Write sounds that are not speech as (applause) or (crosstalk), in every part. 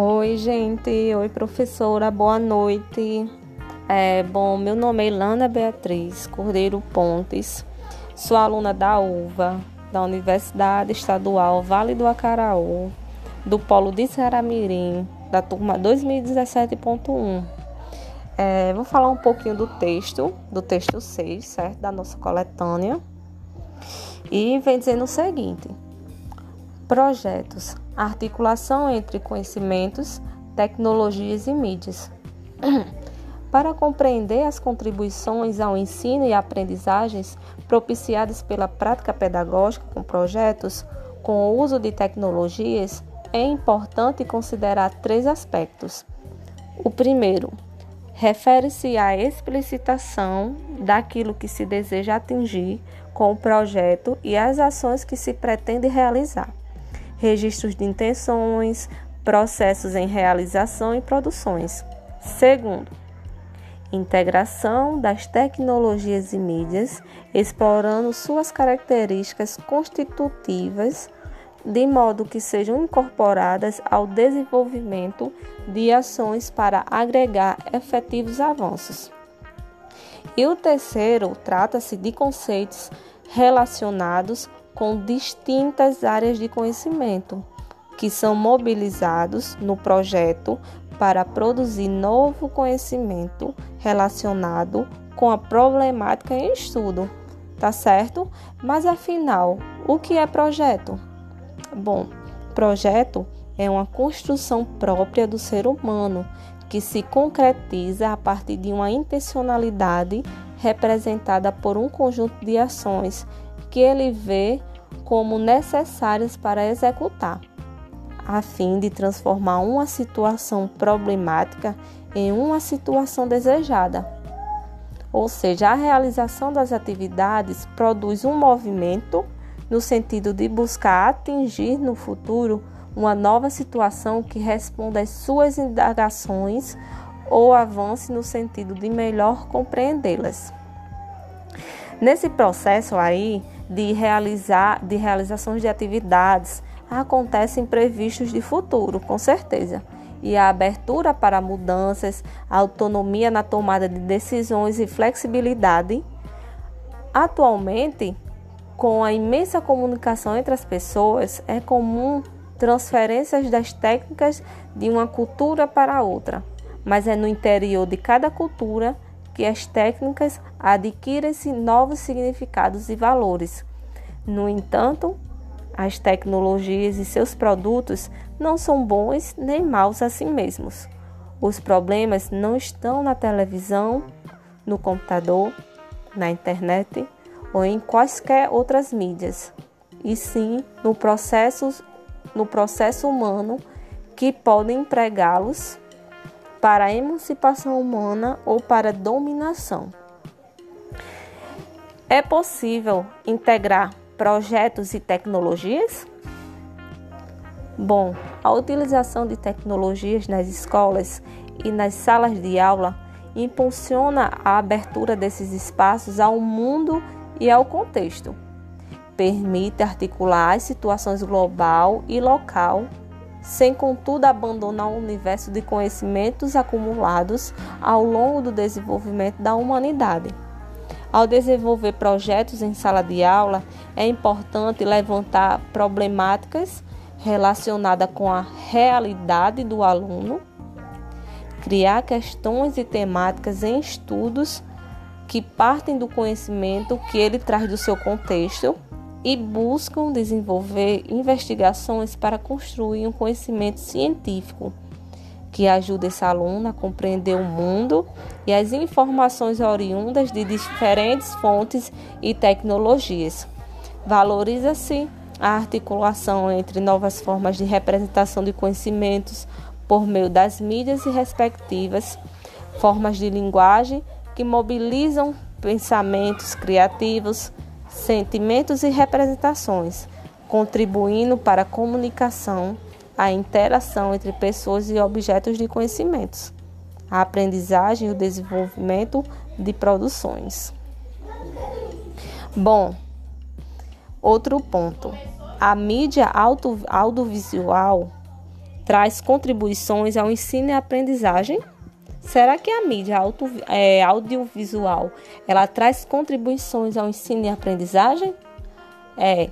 Oi, gente. Oi, professora. Boa noite. É, bom, meu nome é Ilana Beatriz Cordeiro Pontes. Sou aluna da UVA, da Universidade Estadual Vale do Acaraú, do Polo de Ceramirim, da turma 2017.1. É, vou falar um pouquinho do texto, do texto 6, certo? Da nossa coletânea. E vem dizendo o seguinte: Projetos articulação entre conhecimentos, tecnologias e mídias. (clears throat) Para compreender as contribuições ao ensino e aprendizagens propiciadas pela prática pedagógica com projetos com o uso de tecnologias, é importante considerar três aspectos. O primeiro refere-se à explicitação daquilo que se deseja atingir com o projeto e as ações que se pretende realizar registros de intenções, processos em realização e produções. Segundo, integração das tecnologias e mídias, explorando suas características constitutivas, de modo que sejam incorporadas ao desenvolvimento de ações para agregar efetivos avanços. E o terceiro trata-se de conceitos relacionados com distintas áreas de conhecimento que são mobilizados no projeto para produzir novo conhecimento relacionado com a problemática em estudo, tá certo? Mas afinal, o que é projeto? Bom, projeto é uma construção própria do ser humano que se concretiza a partir de uma intencionalidade representada por um conjunto de ações que ele vê como necessárias para executar, a fim de transformar uma situação problemática em uma situação desejada. Ou seja, a realização das atividades produz um movimento no sentido de buscar atingir no futuro uma nova situação que responda às suas indagações ou avance no sentido de melhor compreendê-las. Nesse processo aí, de realizar de realizações de atividades acontecem imprevistos de futuro, com certeza. E a abertura para mudanças, autonomia na tomada de decisões e flexibilidade. Atualmente, com a imensa comunicação entre as pessoas, é comum transferências das técnicas de uma cultura para outra, mas é no interior de cada cultura que as técnicas adquirem-se novos significados e valores. No entanto, as tecnologias e seus produtos não são bons nem maus a si mesmos. Os problemas não estão na televisão, no computador, na internet ou em quaisquer outras mídias, e sim no processo, no processo humano que podem empregá-los para a emancipação humana ou para dominação. É possível integrar projetos e tecnologias? Bom, a utilização de tecnologias nas escolas e nas salas de aula impulsiona a abertura desses espaços ao mundo e ao contexto. Permite articular as situações global e local sem contudo abandonar o universo de conhecimentos acumulados ao longo do desenvolvimento da humanidade. Ao desenvolver projetos em sala de aula, é importante levantar problemáticas relacionadas com a realidade do aluno, criar questões e temáticas em estudos que partem do conhecimento que ele traz do seu contexto e buscam desenvolver investigações para construir um conhecimento científico que ajude esse aluno a compreender o mundo e as informações oriundas de diferentes fontes e tecnologias. Valoriza-se a articulação entre novas formas de representação de conhecimentos por meio das mídias e respectivas formas de linguagem que mobilizam pensamentos criativos, sentimentos e representações, contribuindo para a comunicação, a interação entre pessoas e objetos de conhecimentos, a aprendizagem e o desenvolvimento de produções. Bom, outro ponto. A mídia audiovisual traz contribuições ao ensino e aprendizagem? Será que a mídia auto, é, audiovisual ela traz contribuições ao ensino e aprendizagem? É,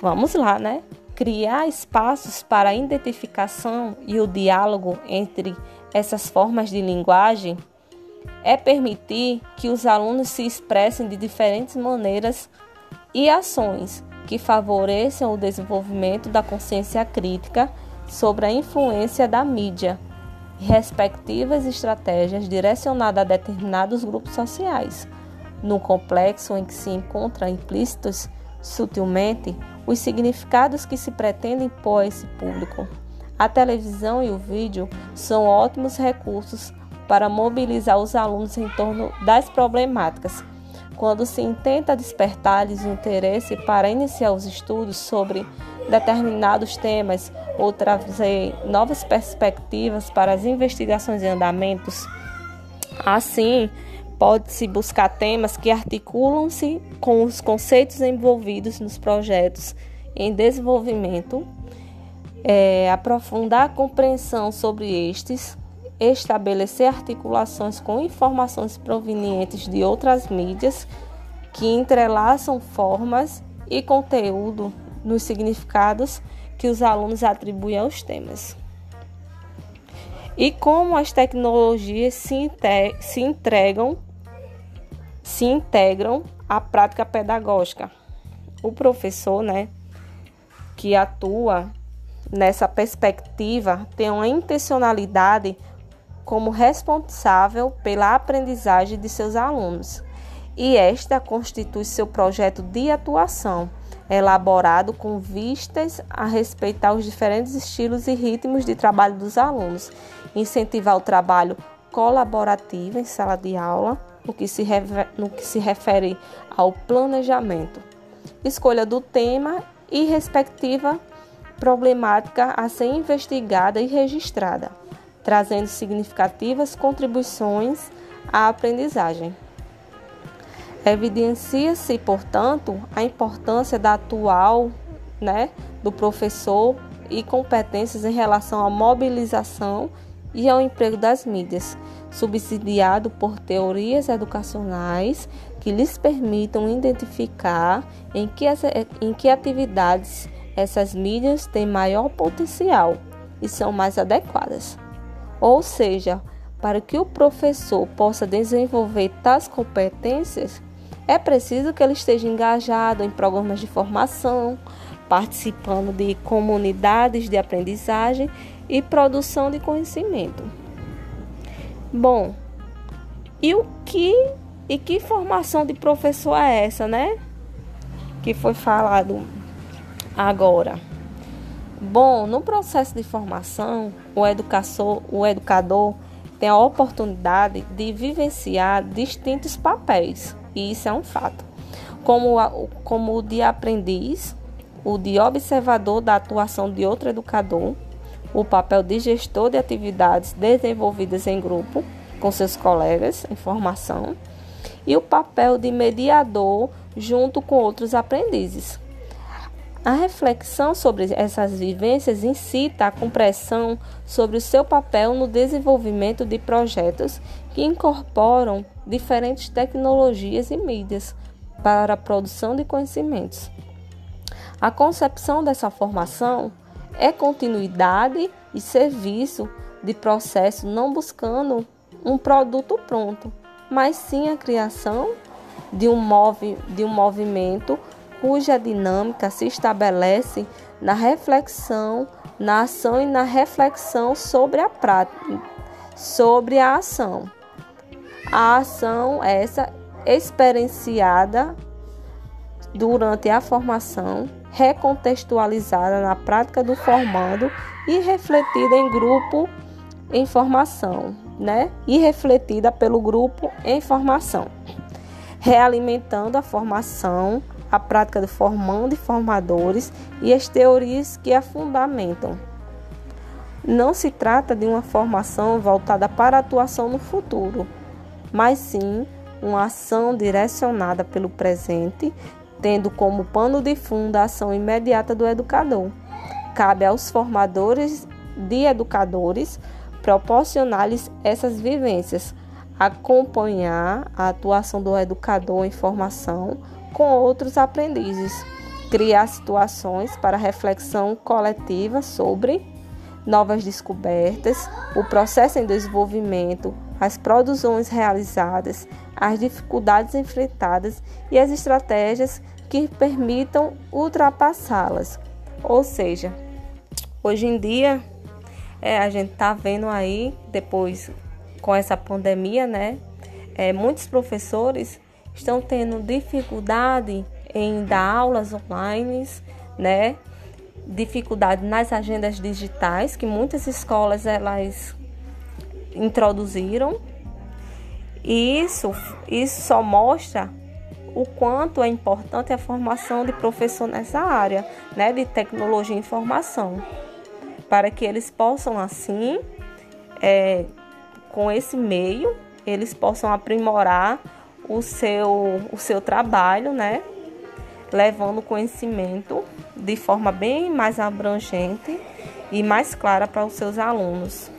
vamos lá, né? Criar espaços para a identificação e o diálogo entre essas formas de linguagem é permitir que os alunos se expressem de diferentes maneiras e ações que favoreçam o desenvolvimento da consciência crítica sobre a influência da mídia respectivas estratégias direcionadas a determinados grupos sociais. No complexo em que se encontram implícitos sutilmente os significados que se pretendem pôr a esse público. A televisão e o vídeo são ótimos recursos para mobilizar os alunos em torno das problemáticas. Quando se intenta despertar-lhes o interesse para iniciar os estudos sobre determinados temas ou trazer novas perspectivas para as investigações e andamentos, assim, pode-se buscar temas que articulam-se com os conceitos envolvidos nos projetos em desenvolvimento, é, aprofundar a compreensão sobre estes, estabelecer articulações com informações provenientes de outras mídias que entrelaçam formas e conteúdo nos significados que os alunos atribuem aos temas. E como as tecnologias se, se entregam se integram à prática pedagógica. O professor, né, que atua nessa perspectiva, tem uma intencionalidade como responsável pela aprendizagem de seus alunos. E esta constitui seu projeto de atuação, elaborado com vistas a respeitar os diferentes estilos e ritmos de trabalho dos alunos, incentivar o trabalho colaborativo em sala de aula, no que se, no que se refere ao planejamento, escolha do tema e respectiva problemática a ser investigada e registrada, trazendo significativas contribuições à aprendizagem. Evidencia-se, portanto, a importância da atual né, do professor e competências em relação à mobilização e ao emprego das mídias, subsidiado por teorias educacionais que lhes permitam identificar em que, em que atividades essas mídias têm maior potencial e são mais adequadas. Ou seja, para que o professor possa desenvolver tais competências, é preciso que ele esteja engajado em programas de formação, participando de comunidades de aprendizagem e produção de conhecimento. Bom, e o que e que formação de professor é essa, né? Que foi falado agora. Bom, no processo de formação, o educador, o educador tem a oportunidade de vivenciar distintos papéis, e isso é um fato, como, como o de aprendiz, o de observador da atuação de outro educador, o papel de gestor de atividades desenvolvidas em grupo com seus colegas em formação e o papel de mediador junto com outros aprendizes. A reflexão sobre essas vivências incita a compreensão sobre o seu papel no desenvolvimento de projetos que incorporam diferentes tecnologias e mídias para a produção de conhecimentos. A concepção dessa formação é continuidade e serviço de processo, não buscando um produto pronto, mas sim a criação de um, movi de um movimento cuja dinâmica se estabelece na reflexão, na ação e na reflexão sobre a sobre a ação. A ação essa experienciada durante a formação recontextualizada na prática do formando e refletida em grupo em formação, né? E refletida pelo grupo em formação, realimentando a formação, a prática do formando e formadores e as teorias que a fundamentam. Não se trata de uma formação voltada para a atuação no futuro, mas sim uma ação direcionada pelo presente tendo como pano de fundo a ação imediata do educador. Cabe aos formadores de educadores, proporcionar-lhes essas vivências, acompanhar a atuação do educador em formação com outros aprendizes, criar situações para reflexão coletiva sobre novas descobertas, o processo em desenvolvimento, as produções realizadas, as dificuldades enfrentadas e as estratégias que permitam ultrapassá-las. Ou seja, hoje em dia é, a gente está vendo aí, depois com essa pandemia, né? É, muitos professores estão tendo dificuldade em dar aulas online, né? Dificuldade nas agendas digitais que muitas escolas elas introduziram. E isso, isso só mostra o quanto é importante a formação de professor nessa área, né, de tecnologia e informação, para que eles possam assim, é, com esse meio, eles possam aprimorar o seu, o seu trabalho, né, levando conhecimento de forma bem mais abrangente e mais clara para os seus alunos.